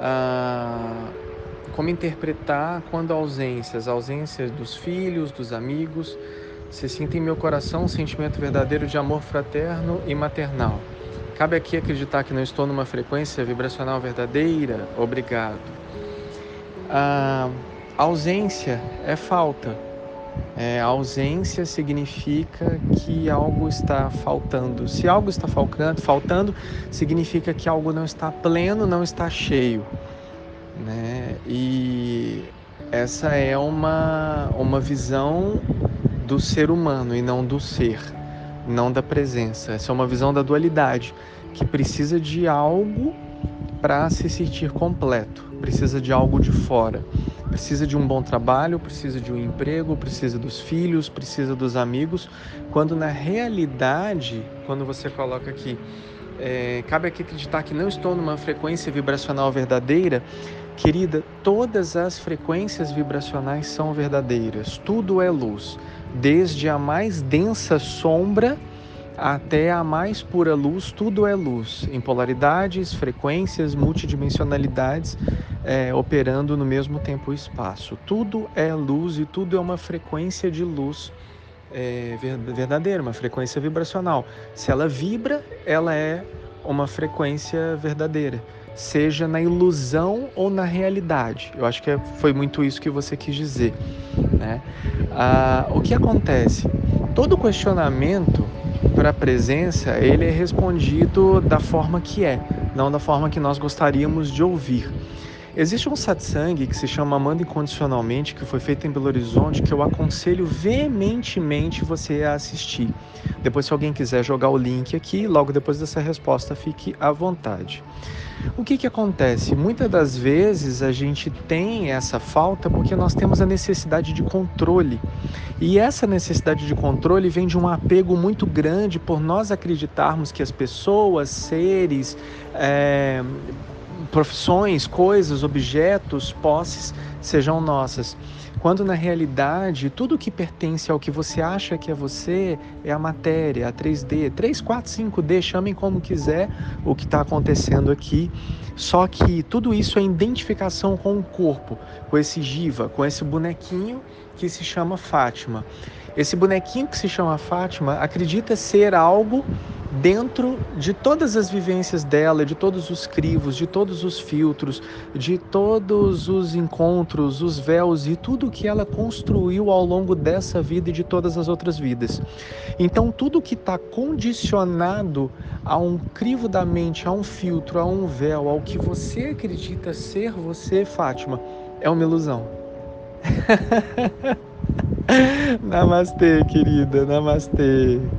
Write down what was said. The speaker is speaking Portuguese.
ah, como interpretar quando ausências, ausências dos filhos, dos amigos, se sinta em meu coração um sentimento verdadeiro de amor fraterno e maternal. Cabe aqui acreditar que não estou numa frequência vibracional verdadeira? Obrigado. A ausência é falta. É, ausência significa que algo está faltando. Se algo está faltando, faltando, significa que algo não está pleno, não está cheio. Né? E essa é uma, uma visão do ser humano e não do ser, não da presença. Essa é uma visão da dualidade, que precisa de algo para se sentir completo, precisa de algo de fora. Precisa de um bom trabalho, precisa de um emprego, precisa dos filhos, precisa dos amigos, quando na realidade, quando você coloca aqui, é, cabe aqui acreditar que não estou numa frequência vibracional verdadeira, querida, todas as frequências vibracionais são verdadeiras, tudo é luz, desde a mais densa sombra até a mais pura luz, tudo é luz, em polaridades, frequências, multidimensionalidades, é, operando no mesmo tempo e espaço. Tudo é luz e tudo é uma frequência de luz é, verdadeira, uma frequência vibracional. Se ela vibra, ela é uma frequência verdadeira, seja na ilusão ou na realidade. Eu acho que é, foi muito isso que você quis dizer. Né? Ah, o que acontece? Todo questionamento para a presença, ele é respondido da forma que é, não da forma que nós gostaríamos de ouvir. Existe um satsang que se chama Amando Incondicionalmente, que foi feito em Belo Horizonte, que eu aconselho veementemente você a assistir. Depois, se alguém quiser jogar o link aqui, logo depois dessa resposta, fique à vontade. O que, que acontece? Muitas das vezes a gente tem essa falta porque nós temos a necessidade de controle. E essa necessidade de controle vem de um apego muito grande por nós acreditarmos que as pessoas, seres, é, profissões, coisas, objetos, posses sejam nossas. Quando na realidade tudo que pertence ao que você acha que é você é a matéria, a 3D, 3, 4, 5D, chamem como quiser o que está acontecendo aqui. Só que tudo isso é identificação com o corpo, com esse Jiva, com esse bonequinho que se chama Fátima. Esse bonequinho que se chama Fátima acredita ser algo dentro de todas as vivências dela, de todos os crivos, de todos os filtros, de todos os encontros, os véus e tudo que ela construiu ao longo dessa vida e de todas as outras vidas. Então, tudo que está condicionado a um crivo da mente, a um filtro, a um véu, ao que você acredita ser você, Fátima, é uma ilusão. Namastê, querida, namastê.